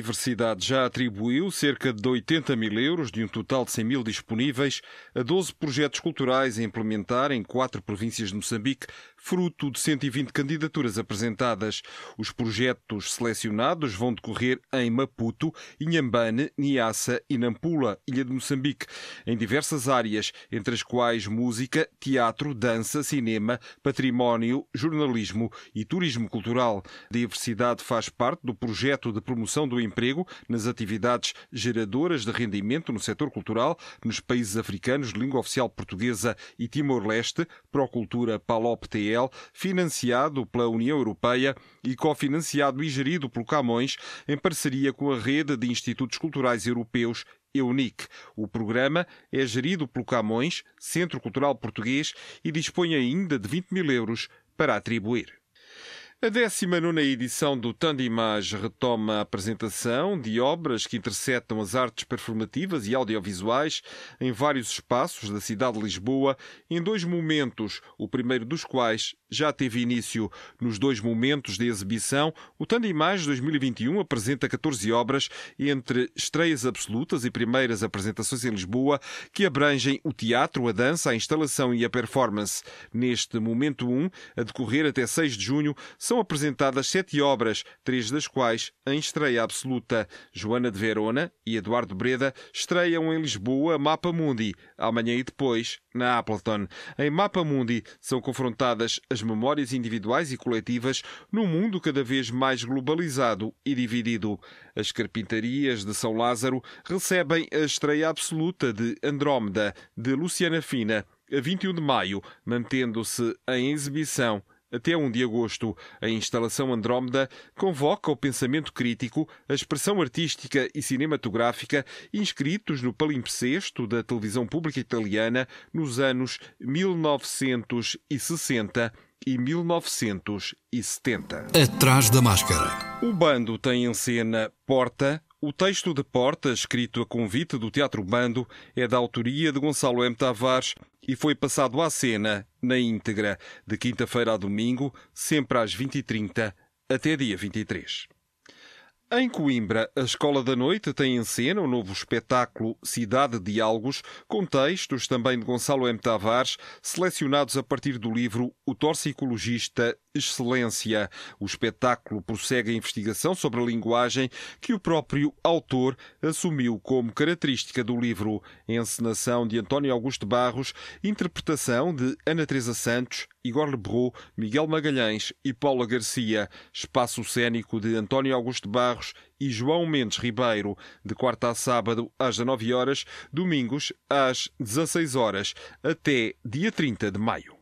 Programa Diversidade já atribuiu cerca de 80 mil euros, de um total de 100 mil disponíveis, a 12 projetos culturais a implementar em quatro províncias de Moçambique, fruto de 120 candidaturas apresentadas. Os projetos selecionados vão decorrer em Maputo, Inhambane, Niassa e Nampula, Ilha de Moçambique, em diversas áreas, entre as quais música, teatro, dança, cinema, património, jornalismo e turismo cultural. A diversidade faz parte do projeto de promoção do emprego nas atividades geradoras de rendimento no setor cultural nos países africanos de língua oficial portuguesa e Timor-Leste, Procultura PALOP-TE financiado pela União Europeia e cofinanciado e gerido pelo Camões, em parceria com a Rede de Institutos Culturais Europeus EUNIC. O programa é gerido pelo Camões, Centro Cultural Português, e dispõe ainda de 20 mil euros para atribuir. A 19 edição do Tandimage retoma a apresentação de obras que interceptam as artes performativas e audiovisuais em vários espaços da cidade de Lisboa, em dois momentos, o primeiro dos quais já teve início. Nos dois momentos de exibição, o Tandimage 2021 apresenta 14 obras entre estreias absolutas e primeiras apresentações em Lisboa, que abrangem o teatro, a dança, a instalação e a performance. Neste momento 1, a decorrer até 6 de junho, são apresentadas sete obras, três das quais em estreia absoluta. Joana de Verona e Eduardo Breda estreiam em Lisboa Mapa Mundi, amanhã e depois na Appleton. Em Mapa Mundi são confrontadas as memórias individuais e coletivas num mundo cada vez mais globalizado e dividido. As carpintarias de São Lázaro recebem a estreia absoluta de Andrómeda, de Luciana Fina, a 21 de maio, mantendo-se em exibição até 1 de agosto, a instalação Andrómeda convoca o pensamento crítico, a expressão artística e cinematográfica inscritos no palimpsesto da televisão pública italiana nos anos 1960 e 1970. Atrás da máscara. O bando tem em cena Porta, o texto de Porta, escrito a convite do Teatro Bando, é da autoria de Gonçalo M. Tavares e foi passado à cena, na íntegra, de quinta-feira a domingo, sempre às 20h30, até dia 23. Em Coimbra, a Escola da Noite tem em cena o novo espetáculo Cidade de Diálogos, com textos também de Gonçalo M. Tavares, selecionados a partir do livro O Torcicologista Excelência. O espetáculo prossegue a investigação sobre a linguagem que o próprio autor assumiu como característica do livro. Encenação de António Augusto Barros, interpretação de Ana Teresa Santos, Igor Lebrou, Miguel Magalhães e Paula Garcia. Espaço cênico de António Augusto Barros e João Mendes Ribeiro, de quarta a sábado às 19 horas, domingos às 16 horas, até dia 30 de maio.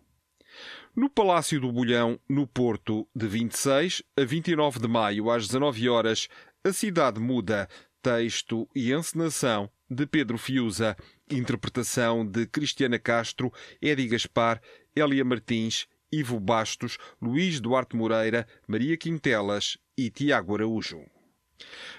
No Palácio do Bolhão, no Porto, de 26 a 29 de maio, às 19 horas, a cidade muda. Texto e encenação de Pedro Fiuza. Interpretação de Cristiana Castro, Edi Gaspar, Elia Martins, Ivo Bastos, Luís Duarte Moreira, Maria Quintelas e Tiago Araújo.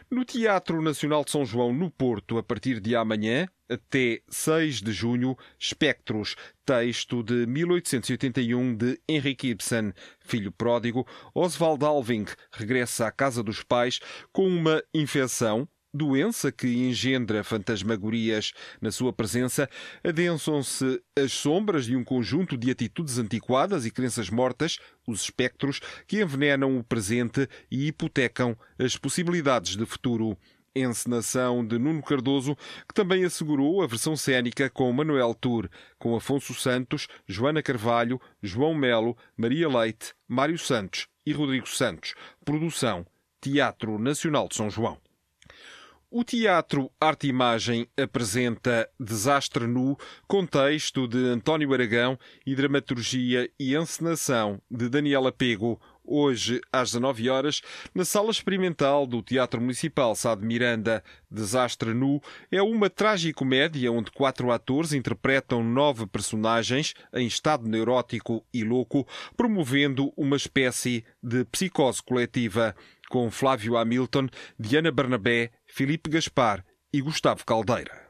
No Teatro Nacional de São João, no Porto, a partir de amanhã, até 6 de junho, Espectros, texto de 1881 de Henrique Ibsen. Filho pródigo, Oswald Alving regressa à casa dos pais com uma infecção doença que engendra fantasmagorias. Na sua presença, adensam-se as sombras de um conjunto de atitudes antiquadas e crenças mortas, os espectros, que envenenam o presente e hipotecam as possibilidades de futuro. Encenação de Nuno Cardoso, que também assegurou a versão cênica com Manuel Tour, com Afonso Santos, Joana Carvalho, João Melo, Maria Leite, Mário Santos e Rodrigo Santos. Produção Teatro Nacional de São João. O Teatro Arte e Imagem apresenta Desastre Nu, contexto de António Aragão e dramaturgia e encenação de Daniela Pego, hoje às 19 horas, na Sala Experimental do Teatro Municipal Sá de Miranda. Desastre Nu é uma tragicomédia onde quatro atores interpretam nove personagens em estado neurótico e louco, promovendo uma espécie de psicose coletiva com Flávio Hamilton, Diana Bernabé, Filipe Gaspar e Gustavo Caldeira.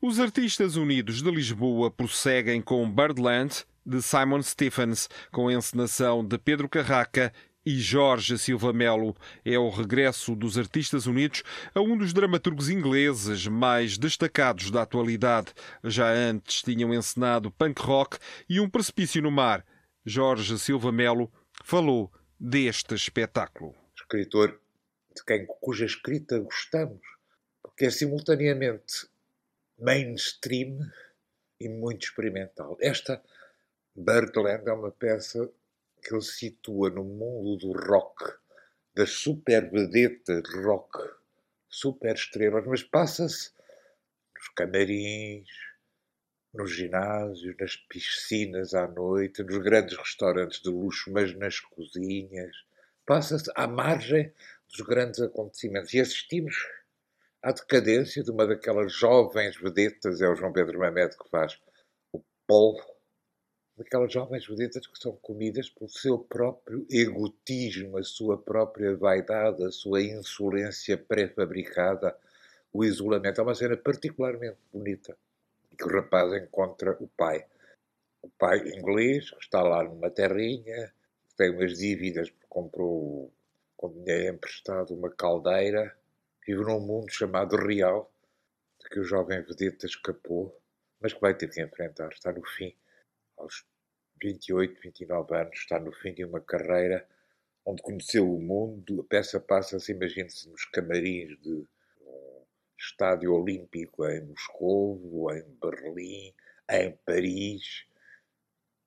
Os Artistas Unidos de Lisboa prosseguem com Birdland, de Simon Stephens, com a encenação de Pedro Carraca e Jorge Silva Melo. É o regresso dos Artistas Unidos a um dos dramaturgos ingleses mais destacados da atualidade. Já antes tinham encenado punk rock e Um Precipício no Mar. Jorge Silva Melo falou deste espetáculo escritor de quem, cuja escrita gostamos, porque é simultaneamente mainstream e muito experimental. Esta Birdland é uma peça que ele situa no mundo do rock, das super vedetas rock, super estrelas, mas passa-se nos camarins, nos ginásios, nas piscinas à noite, nos grandes restaurantes de luxo, mas nas cozinhas passa-se à margem dos grandes acontecimentos. E assistimos à decadência de uma daquelas jovens vedetas, é o João Pedro Mamed que faz o Paul, daquelas jovens vedetas que são comidas pelo seu próprio egotismo, a sua própria vaidade, a sua insolência pré-fabricada, o isolamento. É uma cena particularmente bonita que o rapaz encontra o pai. O pai inglês, que está lá numa terrinha, tem umas dívidas porque comprou com dinheiro emprestado uma caldeira, vive num mundo chamado real, de que o jovem vedeta escapou, mas que vai ter que enfrentar. Está no fim, aos 28, 29 anos, está no fim de uma carreira onde conheceu o mundo. A peça passa-se, imagine-se, nos camarins de um estádio olímpico em Moscou, em Berlim, em Paris.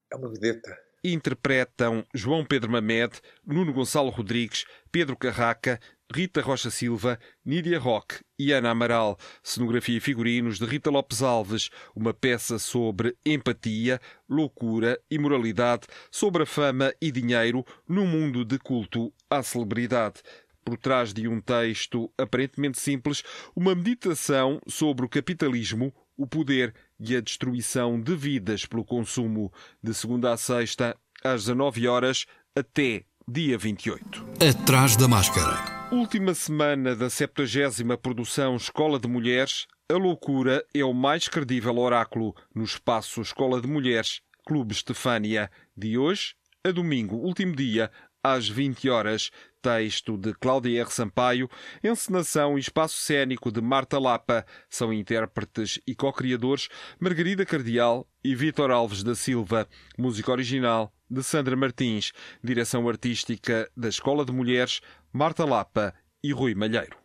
É uma vedeta interpretam João Pedro Mamed, Nuno Gonçalo Rodrigues, Pedro Carraca, Rita Rocha Silva, Nídia Roque e Ana Amaral. Cenografia e figurinos de Rita Lopes Alves, uma peça sobre empatia, loucura e moralidade, sobre a fama e dinheiro num mundo de culto à celebridade por trás de um texto aparentemente simples, uma meditação sobre o capitalismo, o poder e a destruição de vidas pelo consumo, de segunda a sexta, às 19 horas até dia 28. Atrás da máscara. Última semana da 70 produção Escola de Mulheres, a loucura é o mais credível oráculo no espaço Escola de Mulheres, Clube Estefânia, de hoje a domingo, último dia, às 20 horas. Texto de Cláudia R. Sampaio, encenação e espaço cênico de Marta Lapa. São intérpretes e co-criadores Margarida Cardial e Vítor Alves da Silva. Música original de Sandra Martins. Direção artística da Escola de Mulheres, Marta Lapa e Rui Malheiro.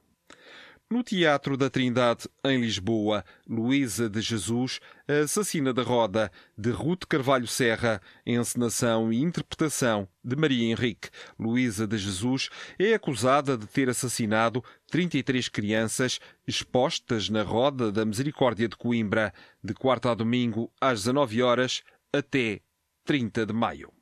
No Teatro da Trindade, em Lisboa, Luísa de Jesus, a Assassina da Roda, de Ruth Carvalho Serra, encenação e interpretação de Maria Henrique. Luísa de Jesus é acusada de ter assassinado 33 crianças expostas na Roda da Misericórdia de Coimbra, de quarta a domingo, às 19 horas, até 30 de maio.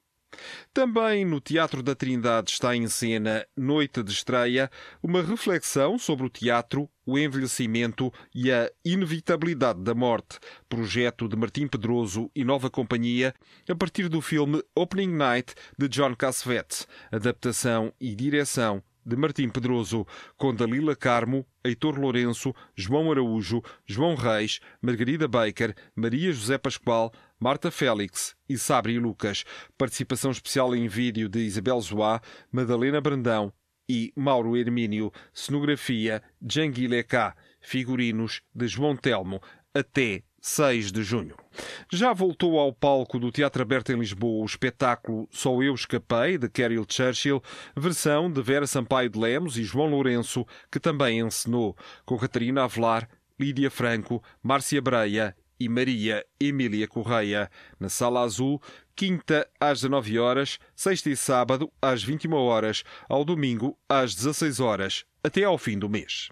Também no Teatro da Trindade está em cena Noite de Estreia, uma reflexão sobre o teatro, o envelhecimento e a inevitabilidade da morte, projeto de Martim Pedroso e Nova Companhia, a partir do filme Opening Night de John Cassavetes, adaptação e direção de Martim Pedroso, com Dalila Carmo, Heitor Lourenço, João Araújo, João Reis, Margarida Baker, Maria José Pascoal, Marta Félix e Sabri Lucas. Participação especial em vídeo de Isabel Zoá, Madalena Brandão e Mauro Hermínio. Cenografia Janguile K. Figurinos de João Telmo. Até 6 de junho. Já voltou ao palco do Teatro Aberto em Lisboa o espetáculo Só Eu Escapei, de Carol Churchill, versão de Vera Sampaio de Lemos e João Lourenço, que também encenou, com Catarina Avelar, Lídia Franco, Márcia Breia e Maria Emília Correia, na Sala Azul, quinta às 19 horas, sexta e sábado às 21 horas, ao domingo às 16 horas, até ao fim do mês.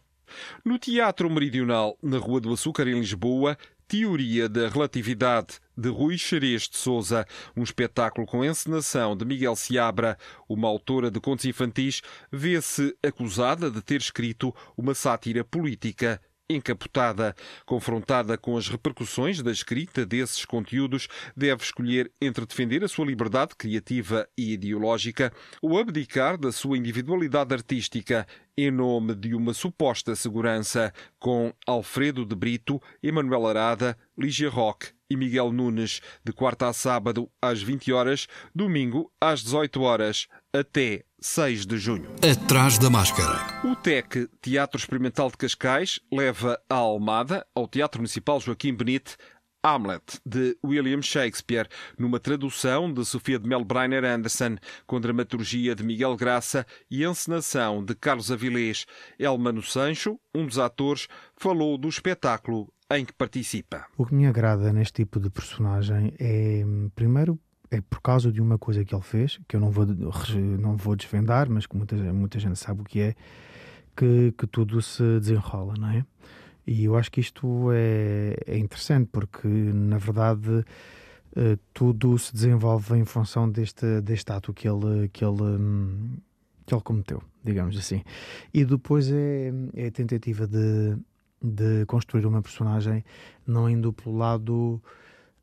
No Teatro Meridional, na Rua do Açúcar, em Lisboa, Teoria da Relatividade, de Rui Xerez de Souza, um espetáculo com encenação de Miguel Seabra, uma autora de contos infantis, vê-se acusada de ter escrito uma sátira política encapotada. Confrontada com as repercussões da escrita desses conteúdos, deve escolher entre defender a sua liberdade criativa e ideológica ou abdicar da sua individualidade artística em nome de uma suposta segurança, com Alfredo de Brito, Emanuel Arada, Lígia Roque e Miguel Nunes, de quarta a sábado às 20 horas, domingo às 18 horas, até 6 de junho. Atrás da máscara. O TEC, Teatro Experimental de Cascais, leva a Almada, ao Teatro Municipal Joaquim Benite, Hamlet, de William Shakespeare, numa tradução de Sofia de Melbreiner Anderson, com dramaturgia de Miguel Graça e encenação de Carlos Avilés. Elmano Sancho, um dos atores, falou do espetáculo em que participa. O que me agrada neste tipo de personagem é, primeiro, é por causa de uma coisa que ele fez, que eu não vou, não vou desvendar, mas que muita, muita gente sabe o que é, que, que tudo se desenrola, não é? E eu acho que isto é, é interessante porque, na verdade, uh, tudo se desenvolve em função deste, deste ato que ele, que, ele, um, que ele cometeu, digamos assim. E depois é, é a tentativa de, de construir uma personagem não indo pelo lado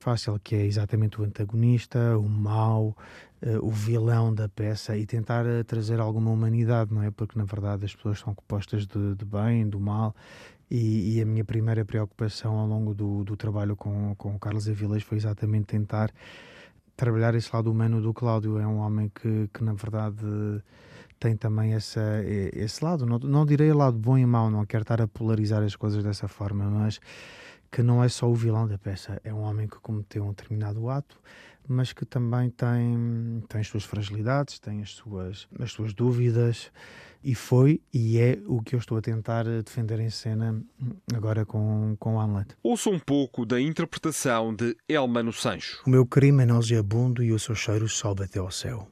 fácil, que é exatamente o antagonista, o mau, uh, o vilão da peça e tentar uh, trazer alguma humanidade, não é? Porque na verdade as pessoas são compostas de, de bem, do mal e, e, a minha primeira preocupação ao longo do, do trabalho com, com o Carlos Avilés foi exatamente tentar trabalhar esse lado humano do Cláudio. É um homem que, que na verdade tem também essa, esse lado. Não, não direi lado bom e mau, não quero estar a polarizar as coisas dessa forma, mas que não é só o vilão da peça, é um homem que cometeu um determinado ato, mas que também tem, tem as suas fragilidades, tem as suas, as suas dúvidas e foi e é o que eu estou a tentar defender em cena agora com, com Hamlet. Ouça um pouco da interpretação de Elmano Sancho. O meu crime é nauseabundo e o seu cheiro sobe até ao céu.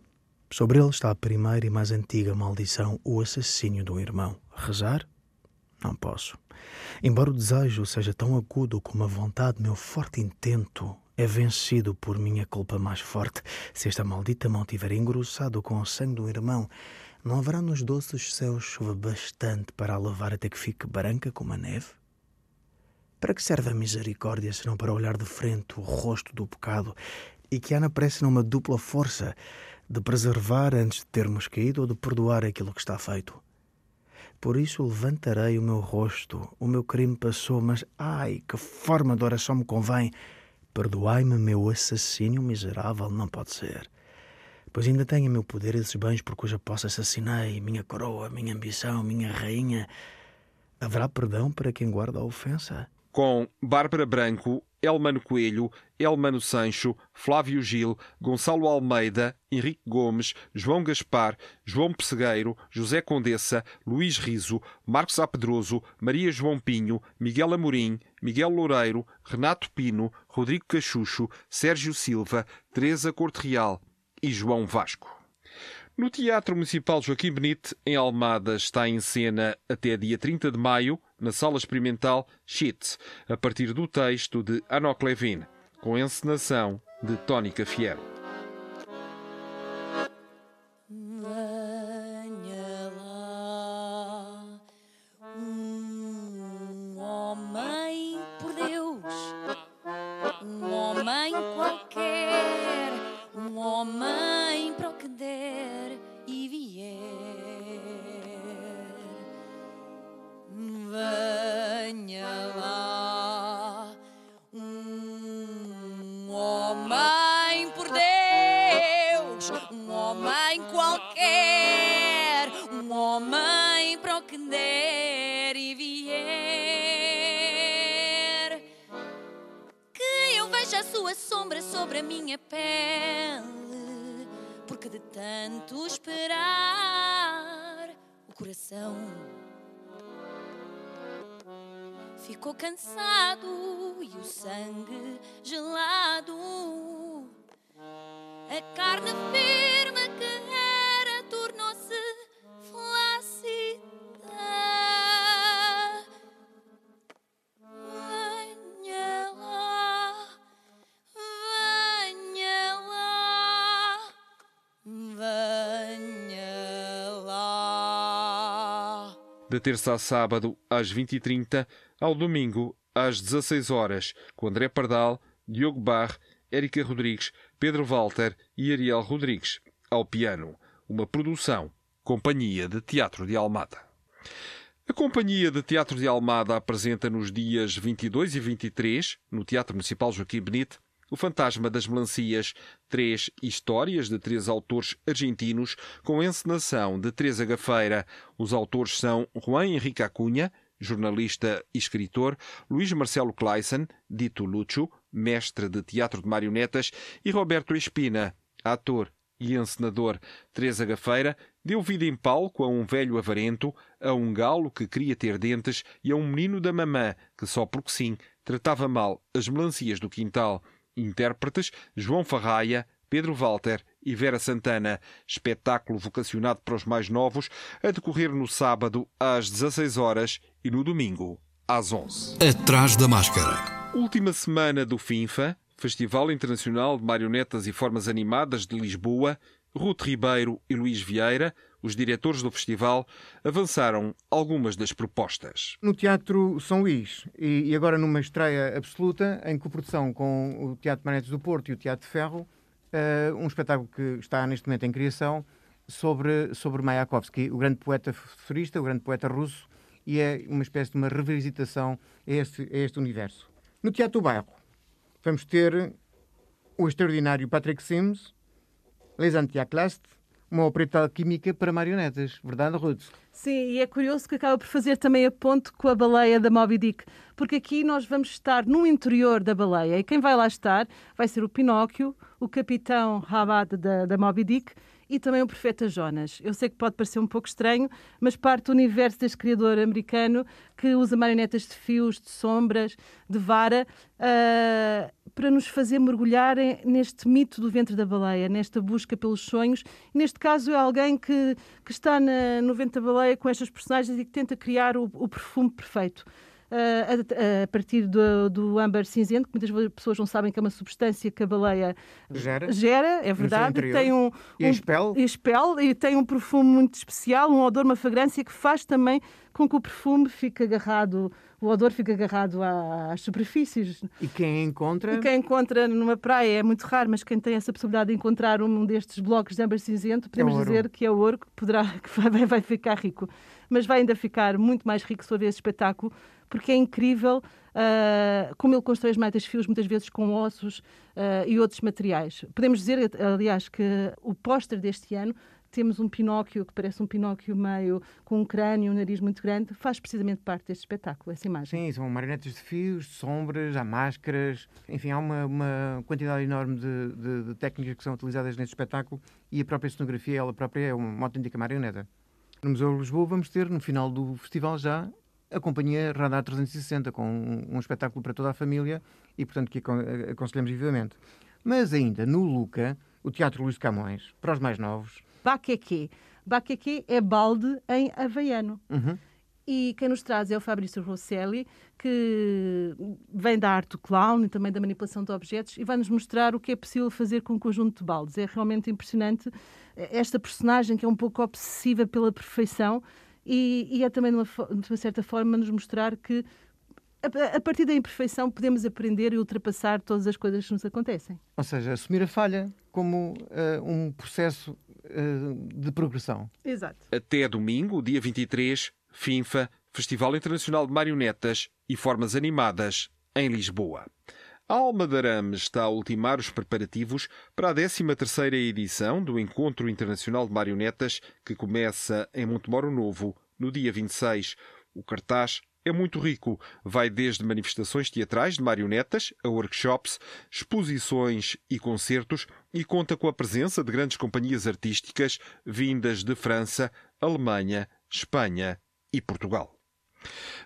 Sobre ele está a primeira e mais antiga maldição, o assassínio do irmão. Rezar? Não posso. Embora o desejo seja tão agudo como a vontade, meu forte intento é vencido por minha culpa mais forte. Se esta maldita mão tiver engrossado com o sangue do irmão, não haverá nos doces céus chuva bastante para a levar até que fique branca como a neve? Para que serve a misericórdia se não para olhar de frente o rosto do pecado e que há na prece numa dupla força de preservar antes de termos caído ou de perdoar aquilo que está feito? Por isso levantarei o meu rosto. O meu crime passou, mas ai, que forma de oração me convém. Perdoai-me, meu assassínio miserável, não pode ser pois ainda tenho em meu poder esses bens por cuja posse assassinei, minha coroa, minha ambição, minha rainha. Haverá perdão para quem guarda a ofensa? Com Bárbara Branco, Elmano Coelho, Elmano Sancho, Flávio Gil, Gonçalo Almeida, Henrique Gomes, João Gaspar, João Pessegueiro, José Condessa, Luís Riso, Marcos Apedroso, Maria João Pinho, Miguel Amorim, Miguel Loureiro, Renato Pino, Rodrigo Cachucho, Sérgio Silva, Teresa Corte Real, e João Vasco. No Teatro Municipal Joaquim Benite, em Almada, está em cena até dia 30 de maio, na Sala Experimental Shit, a partir do texto de Anok Levin, com encenação de Tónica Fiero. sobre a minha pele, porque de tanto esperar o coração ficou cansado e o sangue gelado. A carne firme da terça a sábado às 20h30, ao domingo às 16 horas, com André Pardal, Diogo Barre, Érica Rodrigues, Pedro Walter e Ariel Rodrigues, ao piano. Uma produção Companhia de Teatro de Almada. A Companhia de Teatro de Almada apresenta nos dias 22 e 23, no Teatro Municipal Joaquim Benite, o Fantasma das Melancias, três histórias de três autores argentinos com encenação de Teresa Gafeira. Os autores são Juan Henrique Acunha, jornalista e escritor, Luís Marcelo Clayson, dito Lucho, mestre de teatro de marionetas, e Roberto Espina, ator e encenador. Teresa Gafeira deu vida em palco a um velho avarento, a um galo que queria ter dentes e a um menino da mamã que só porque sim tratava mal as melancias do quintal. Intérpretes João Farraia, Pedro Walter e Vera Santana. Espetáculo vocacionado para os mais novos, a decorrer no sábado às 16 horas e no domingo às 11. Atrás da máscara. Última semana do FINFA, Festival Internacional de Marionetas e Formas Animadas de Lisboa, Ruth Ribeiro e Luís Vieira, os diretores do festival, avançaram algumas das propostas. No Teatro São Luís e agora numa estreia absoluta, em coprodução com o Teatro Manetes do Porto e o Teatro de Ferro, uh, um espetáculo que está neste momento em criação sobre, sobre Mayakovsky, o grande poeta futurista, o grande poeta russo, e é uma espécie de uma revisitação a este, a este universo. No Teatro do Bairro, vamos ter o extraordinário Patrick Sims, Les Antiaclast, uma opereta química para marionetas, verdade, Ruth? Sim, e é curioso que acaba por fazer também a ponte com a baleia da Moby Dick, porque aqui nós vamos estar no interior da baleia e quem vai lá estar vai ser o Pinóquio, o capitão Rabat da, da Moby Dick e também o profeta Jonas. Eu sei que pode parecer um pouco estranho, mas parte do universo deste criador americano que usa marionetas de fios, de sombras, de vara, uh, para nos fazer mergulhar neste mito do ventre da baleia, nesta busca pelos sonhos. Neste caso é alguém que, que está na, no ventre da baleia com estas personagens e que tenta criar o, o perfume perfeito a, a, partir do, do âmbar cinzento, que muitas pessoas não sabem que é uma substância que a baleia gera, gera é verdade. Tem um, e, um, expel. e expel e tem um perfume muito especial, um odor, uma fragrância que faz também com que o perfume fique agarrado, o odor fique agarrado às superfícies. E quem encontra? E quem encontra numa praia é muito raro, mas quem tem essa possibilidade de encontrar um destes blocos de âmbar cinzento, podemos é dizer que é ouro que poderá que vai, vai ficar rico. Mas vai ainda ficar muito mais rico se for ver esse espetáculo, porque é incrível uh, como ele constrói as de fios, muitas vezes com ossos uh, e outros materiais. Podemos dizer, aliás, que o póster deste ano temos um Pinóquio que parece um Pinóquio meio com um crânio, um nariz muito grande, faz precisamente parte deste espetáculo, essa imagem. Sim, são marionetes de fios, sombras, há máscaras, enfim, há uma, uma quantidade enorme de, de, de, técnicas que são utilizadas neste espetáculo e a própria cenografia, ela própria é uma autêntica marioneta. No Museu de Lisboa vamos ter, no final do festival já, a companhia Radar 360, com um, um espetáculo para toda a família e, portanto, que aconselhamos vivamente. Mas ainda, no Luca, o Teatro Luís de Camões, para os mais novos... Baqueque. Baqueque é balde em havaiano. Uhum. E quem nos traz é o Fabrício Rosselli, que vem da arte do clown e também da manipulação de objetos e vai-nos mostrar o que é possível fazer com um conjunto de baldes. É realmente impressionante esta personagem que é um pouco obsessiva pela perfeição e, e é também, de uma, de uma, certa forma, nos mostrar que a, a, partir da imperfeição podemos aprender e ultrapassar todas as coisas que nos acontecem. Ou seja, assumir a falha como uh, um processo uh, de progressão. Exato. Até domingo, dia 23, FINFA, Festival Internacional de Marionetas e Formas Animadas, em Lisboa. A Alma de Arame está a ultimar os preparativos para a 13ª edição do Encontro Internacional de Marionetas, que começa em Montemoro Novo, no dia 26. O cartaz é muito rico. Vai desde manifestações teatrais de marionetas a workshops, exposições e concertos e conta com a presença de grandes companhias artísticas vindas de França, Alemanha, Espanha e Portugal.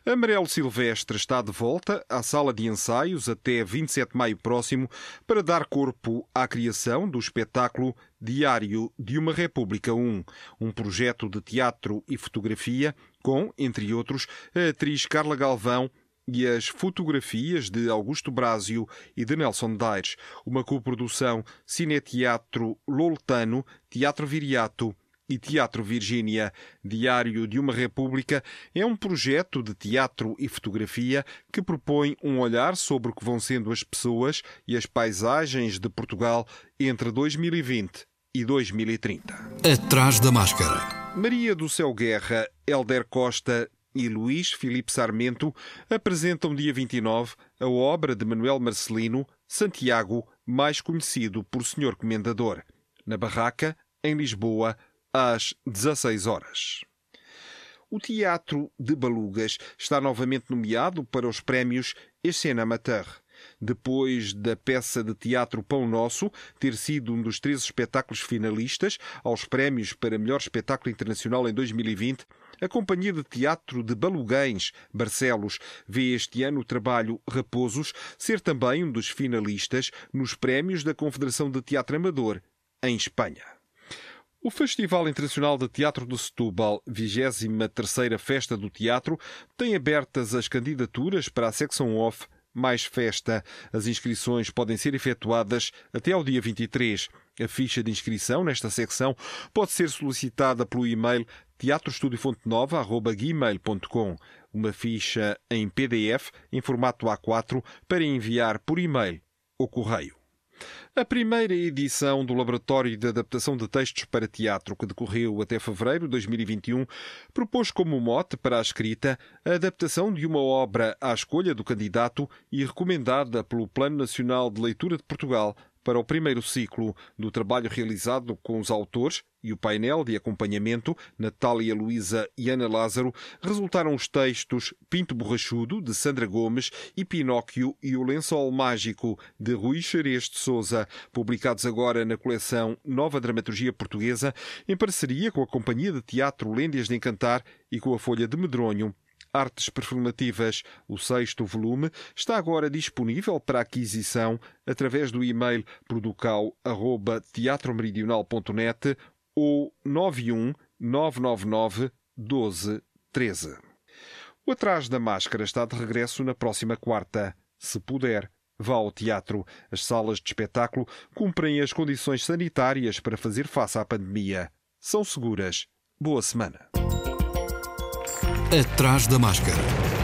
Amarelo Silvestre está de volta à sala de ensaios até 27 de maio próximo para dar corpo à criação do espetáculo Diário de uma República 1, um projeto de teatro e fotografia com, entre outros, a atriz Carla Galvão e as fotografias de Augusto Brásio e de Nelson Daires, uma coprodução Cineteatro Loltano, Teatro Viriato e Teatro Virgínia, Diário de uma República, é um projeto de teatro e fotografia que propõe um olhar sobre o que vão sendo as pessoas e as paisagens de Portugal entre 2020 e 2030. Atrás da máscara. Maria do Céu Guerra, Helder Costa e Luís Filipe Sarmento apresentam dia 29 a obra de Manuel Marcelino, Santiago, mais conhecido por Senhor Comendador, na Barraca, em Lisboa, às 16 horas. O Teatro de Balugas está novamente nomeado para os prémios Escena Amateur. Depois da peça de teatro Pão Nosso ter sido um dos três espetáculos finalistas aos prémios para melhor espetáculo internacional em 2020, a Companhia de Teatro de Baluguens, Barcelos, vê este ano o trabalho Raposos ser também um dos finalistas nos prémios da Confederação de Teatro Amador, em Espanha. O Festival Internacional de Teatro do Setúbal, 23ª Festa do Teatro, tem abertas as candidaturas para a secção off mais festa. As inscrições podem ser efetuadas até ao dia 23. A ficha de inscrição nesta secção pode ser solicitada pelo e-mail teatroestudiofontenova.gmail.com uma ficha em PDF em formato A4 para enviar por e-mail ou correio. A primeira edição do Laboratório de Adaptação de Textos para Teatro, que decorreu até fevereiro de 2021, propôs como mote para a escrita a adaptação de uma obra à escolha do candidato e recomendada pelo Plano Nacional de Leitura de Portugal para o primeiro ciclo do trabalho realizado com os autores e o painel de acompanhamento, Natália Luísa e Ana Lázaro, resultaram os textos Pinto Borrachudo, de Sandra Gomes, e Pinóquio e o Lençol Mágico, de Rui Xerez de Souza, publicados agora na coleção Nova Dramaturgia Portuguesa, em parceria com a Companhia de Teatro Lêndias de Encantar e com a Folha de Medronho. Artes Performativas. O sexto volume está agora disponível para aquisição através do e-mail producal.teatromeridional.net ou 91 999 12 13. O Atrás da Máscara está de regresso na próxima quarta. Se puder, vá ao teatro. As salas de espetáculo cumprem as condições sanitárias para fazer face à pandemia. São seguras. Boa semana. Atrás da máscara.